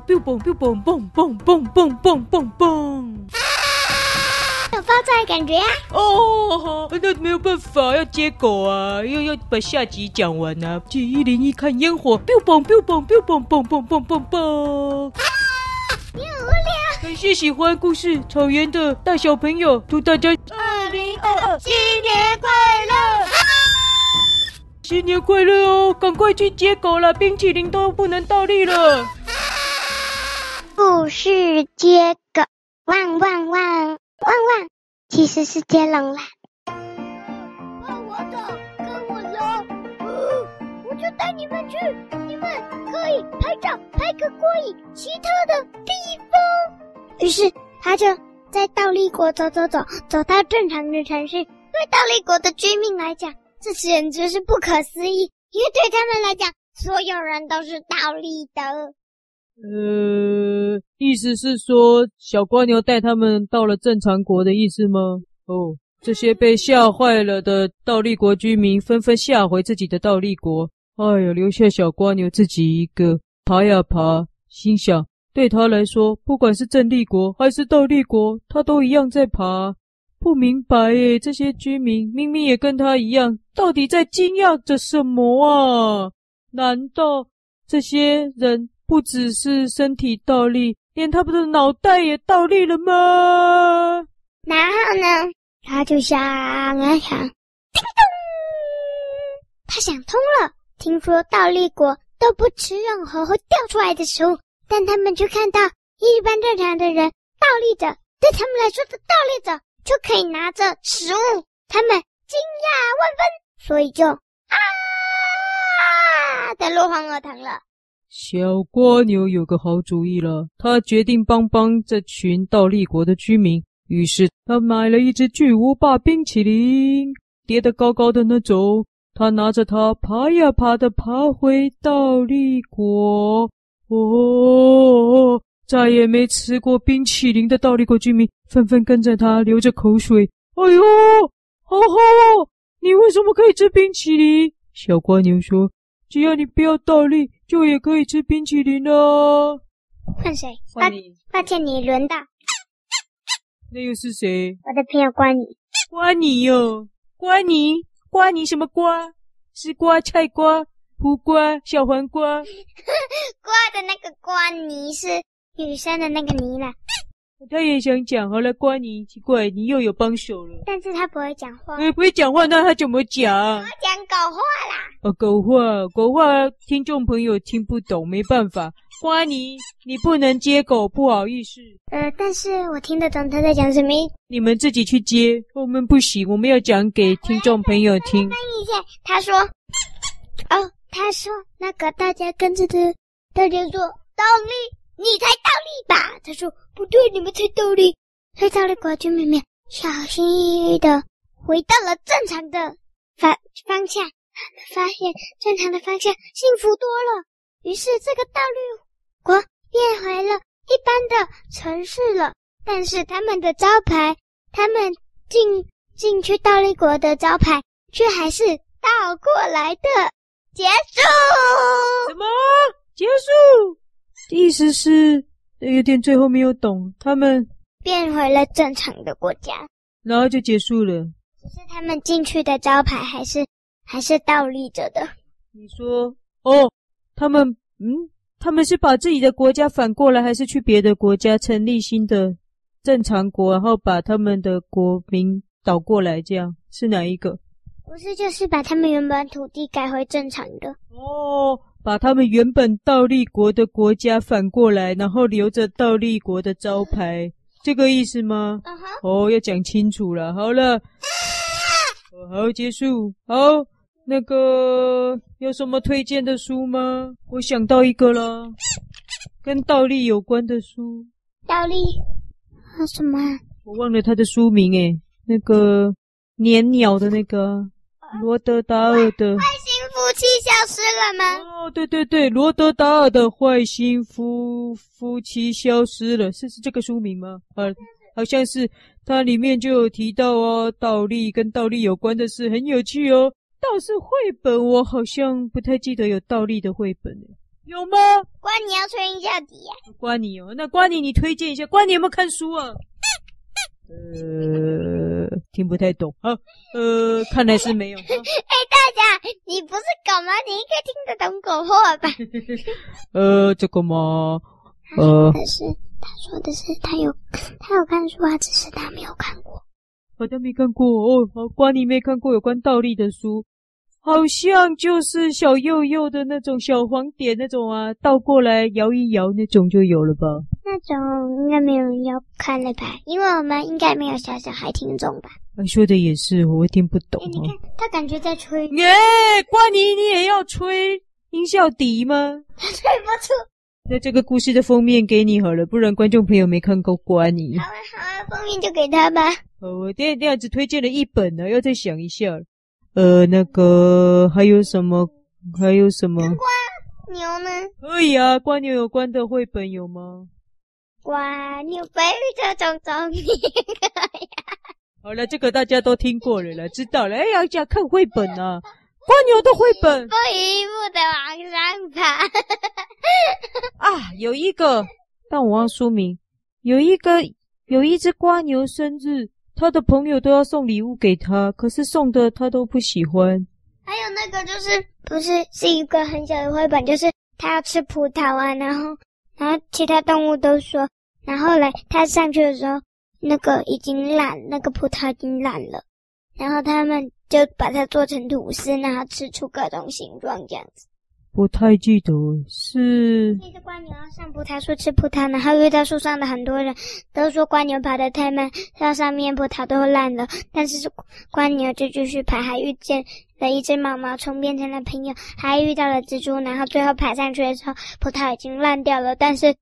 boom boom boom boom boom boom boom boom，有爆炸的感觉呀！哦，那没有办法，要接狗啊，又要把下集讲完啊！去一零一看烟火，boom boom boom boom boom boom boom boom。无聊。还是喜欢故事草原的大小朋友，祝大家二零二二新年快乐！新年快乐哦！赶快去接狗了，冰淇淋都不能倒立了。不是接狗，汪汪汪汪汪，其实是接龙啦。跟我走，跟我走，我就带你们去，你们可以拍照，拍个过瘾奇特的地方。于是他就在倒立国走走走，走到正常的城市。对倒立国的居民来讲，这简直是不可思议，因为对他们来讲，所有人都是倒立的。呃，意思是说，小蜗牛带他们到了正常国的意思吗？哦，这些被吓坏了的倒立国居民纷纷吓回自己的倒立国。哎呀，留下小蜗牛自己一个爬呀爬，心想，对他来说，不管是正立国还是倒立国，他都一样在爬。不明白耶，这些居民明明也跟他一样，到底在惊讶着什么啊？难道这些人不只是身体倒立，连他们的脑袋也倒立了吗？然后呢，他就想啊想，叮咚，他想通了。听说倒立国都不吃任何会掉出来的食物，但他们却看到一般正常的人倒立着，对他们来说的倒立着。就可以拿着食物，他们惊讶万分，所以就啊的落荒而逃了。小蜗牛有个好主意了，他决定帮帮这群倒立国的居民。于是他买了一只巨无霸冰淇淋，叠得高高的那种。他拿着它爬呀爬的爬回倒立国。哦。再也没吃过冰淇淋的倒立国居民纷纷跟着他流着口水。哎呦，好好哦！你为什么可以吃冰淇淋？小蜗牛说：“只要你不要倒立，就也可以吃冰淇淋哦。”换谁？换你。抱歉，你轮到。那又是谁？我的朋友瓜你。瓜尼哟，瓜尼，瓜尼什么瓜？丝瓜菜瓜、胡瓜、小黄瓜。瓜的那个瓜泥是。女生的那个妮娜，他也想讲。好了，瓜尼，奇怪，你又有帮手了。但是他不会讲话。哎，不会讲话，那他怎么讲？我讲狗话啦。哦，狗话，狗话，听众朋友听不懂，没办法。瓜尼，你不能接狗，不好意思。呃，但是我听得懂他在讲什么。你们自己去接，我们不行，我们要讲给听众朋友听。翻译一下，他说，哦，他说那个大家跟着他，大家说倒立。你才倒立吧？他说不对，你们才倒立。所以倒立国居民们小心翼翼的回到了正常的方方向。他们发现正常的方向幸福多了。于是这个倒立国变回了一般的城市了。但是他们的招牌，他们进进去倒立国的招牌却还是倒过来的。结束？什么？结束？意思是有点最后没有懂，他们变回了正常的国家，然后就结束了。只是他们进去的招牌还是还是倒立着的。你说哦，他们嗯，他们是把自己的国家反过来，还是去别的国家成立新的正常国，然后把他们的国民倒过来？这样是哪一个？不是，就是把他们原本土地改回正常的哦。把他们原本倒立国的国家反过来，然后留着倒立国的招牌，这个意思吗？Uh. 哦，要讲清楚了。好了，好，结束。好，那个有什么推荐的书吗？我想到一个了，跟倒立有关的书。倒立？啊，什么？我忘了它的书名诶，那个年鸟的那个罗德达尔的。夫妻消失了吗？哦，对对对，罗德达尔的坏心夫夫妻消失了，是是这个书名吗？啊，好像是，它里面就有提到哦，倒立跟倒立有关的事，很有趣哦。倒是绘本，我好像不太记得有倒立的绘本。有吗？瓜你要吹一下笛呀、啊。瓜尼哦，那瓜你你推荐一下，瓜你有没有看书啊？呃，听不太懂啊。呃，看来是没有。哎、欸，大家，你不是狗吗？你应该听得懂狗话吧？呃，这个吗？呃，可是他说的是他有他有看书啊，只是他没有看过。好像没看过哦。好，瓜你没看过有关倒立的书，好像就是小幼幼的那种小黄点那种啊，倒过来摇一摇那种就有了吧？那种应该没有人要看了吧？因为我们应该没有小小孩听众吧？啊，说的也是，我听不懂。欸、你看，他感觉在吹。耶、欸，瓜尼，你也要吹音效笛吗？他吹不出。那这个故事的封面给你好了，不然观众朋友没看过瓜尼。好啊，好啊，封面就给他吧。哦，我这样只推荐了一本呢，要再想一下。呃，那个还有什么？还有什么？瓜牛呢？可以啊，瓜牛有关的绘本有吗？瓜牛背着重重你。好了，这个大家都听过了啦，知道了。哎呀，要看绘本啊，瓜牛的绘本。一步一步的往上爬。啊，有一个，但我忘书名。有一个，有一只瓜牛生日，他的朋友都要送礼物给他，可是送的他都不喜欢。还有那个，就是不是是一个很小的绘本，就是他要吃葡萄啊，然后。然后其他动物都说，然后来他上去的时候，那个已经烂，那个葡萄已经烂了，然后他们就把它做成吐司，然后吃出各种形状这样子。不太记得是。那只蜗牛要上葡萄树吃葡萄，然后遇到树上的很多人都说蜗牛爬得太慢，到上面葡萄都烂了，但是蜗牛就继续爬，还遇见了一只毛毛虫变成了朋友，还遇到了蜘蛛，然后最后爬上去的时候，葡萄已经烂掉了，但是。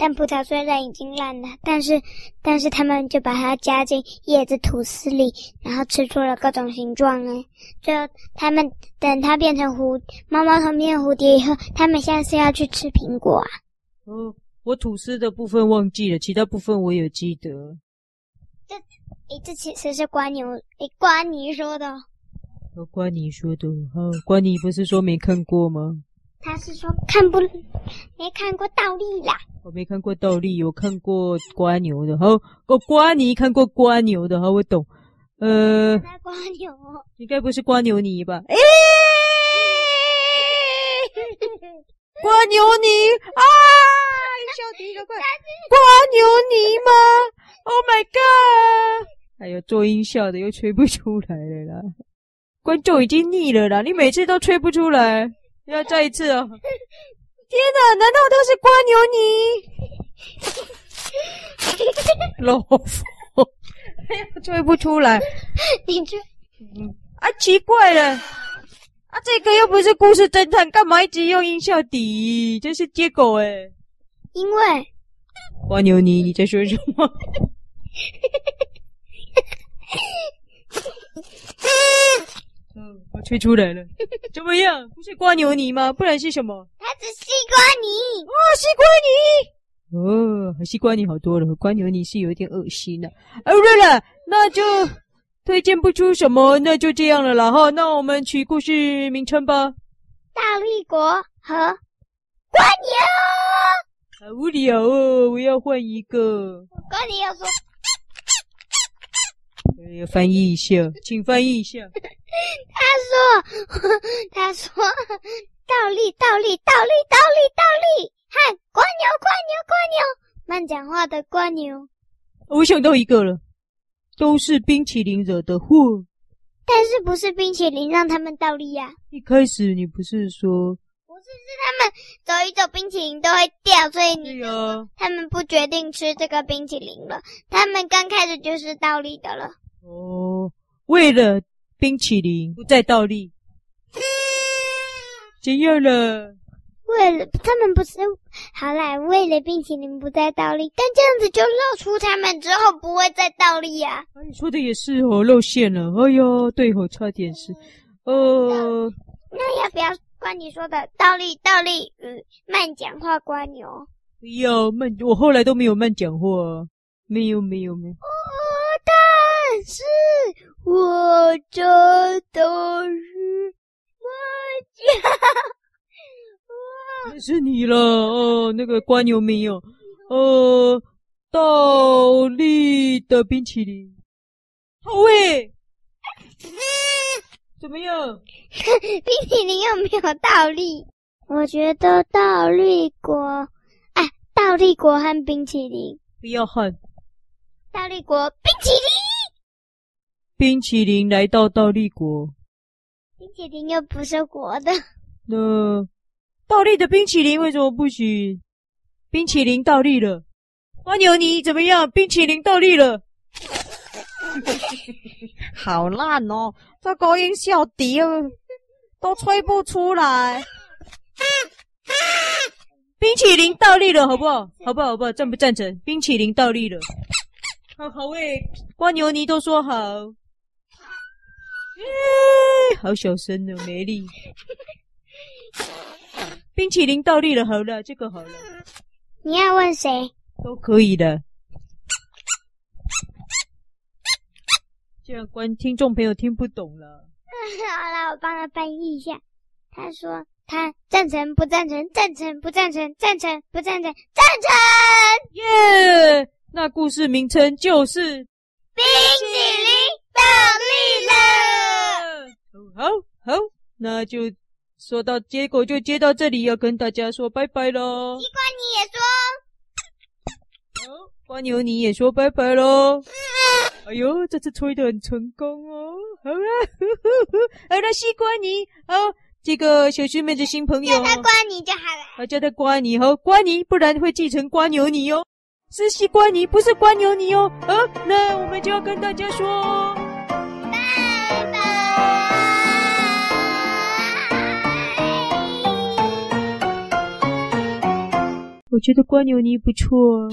但葡萄虽然已经烂了，但是但是他们就把它加进叶子吐司里，然后吃出了各种形状哎。最后他们等它变成蝴猫猫头变蝴蝶以后，他们现在是要去吃苹果啊。哦，我吐司的部分忘记了，其他部分我有记得。这诶，这其实是瓜牛诶，瓜尼说的。哦，瓜尼说的。哦，瓜尼不是说没看过吗？他是说看不没看过倒立啦。我没看过倒立，我看过蜗牛的。好，我瓜泥看过蜗牛的，好，我懂。呃，瓜牛，应该不是瓜牛泥吧？哎，蜗牛泥啊！小迪，快快！蜗牛泥吗？Oh my god！还有做音效的又吹不出来了啦，观众已经腻了啦，你每次都吹不出来。要再一次哦！天哪，难道都是瓜牛泥？老佛，吹不出来。你这，嗯啊，奇怪了，啊，这个又不是故事侦探，干嘛一直用音效底？这是接狗诶。因为瓜牛泥，你在说什么？嗯，我吹出来了，怎么样？不是瓜牛泥吗？不然是什么？它是西瓜泥。哦，西瓜泥。哦，西瓜泥好多了，瓜牛泥是有点恶心的。哦，对了，那就推荐不出什么，那就这样了啦哈。那我们取故事名称吧。大力国和瓜牛。好无聊哦，我要换一个。瓜牛要说。要翻译一下，请翻译一下。他说：“ 他说，倒立，倒立，倒立，倒立，倒立，嗨，蜗牛，蜗牛，蜗牛，慢讲话的蜗牛。”我想到一个了，都是冰淇淋惹的祸。但是不是冰淇淋让他们倒立呀？一开始你不是说？不是，是他们走一走，冰淇淋都会掉，所以你他们不决定吃这个冰淇淋了。他们刚开始就是倒立的了。哦，为了冰淇淋不再倒立，怎样了？为了他们不是好啦，为了冰淇淋不再倒立，但这样子就露出他们之后不会再倒立呀、啊。你说的也是哦，露馅了。哎呦，对哦，差点是。哦，那要不要关你说的倒立倒立与慢讲话蜗牛？不要慢，我后来都没有慢讲话，没有没有没是我真的是慢讲，是你了哦，那个瓜牛没有，呃，倒立的冰淇淋，好味，怎么样？冰淇淋又没有倒立，我觉得倒立国，哎，倒立国和冰淇淋。不要喊，倒立国冰淇淋，冰淇淋来到倒立国，冰淇淋又不是活的，那。倒立的冰淇淋为什么不行？冰淇淋倒立了，蜗牛你怎么样？冰淇淋倒立了，好烂哦！这高音小笛都吹不出来。冰淇淋倒立了，好不好？好不好？好不好？赞不赞成？冰淇淋倒立了，好好喂，蜗牛你都说好，耶，好小声哦，没力。冰淇淋倒立了，好了，这个好了。你要问谁？都可以的。这样观听众朋友听不懂了。好了，我帮他翻译一下。他说他赞成不赞成？赞成不赞成？赞成不赞成？赞成！耶！那故事名称就是冰淇淋倒立了。好好，那就。说到结果就接到这里，要跟大家说拜拜喽。西瓜你也说，好，瓜牛你也说拜拜喽。嗯、哎呦，这次吹的很成功哦。好啊，呵呵呵好了，西瓜你，好，这个小师妹的新朋友，叫他瓜你就好了。好，叫他瓜你，好，瓜你，不然会继承瓜牛你哦。是西瓜泥，不是瓜牛泥哦。好，那我们就要跟大家说。我觉得蜗牛泥不错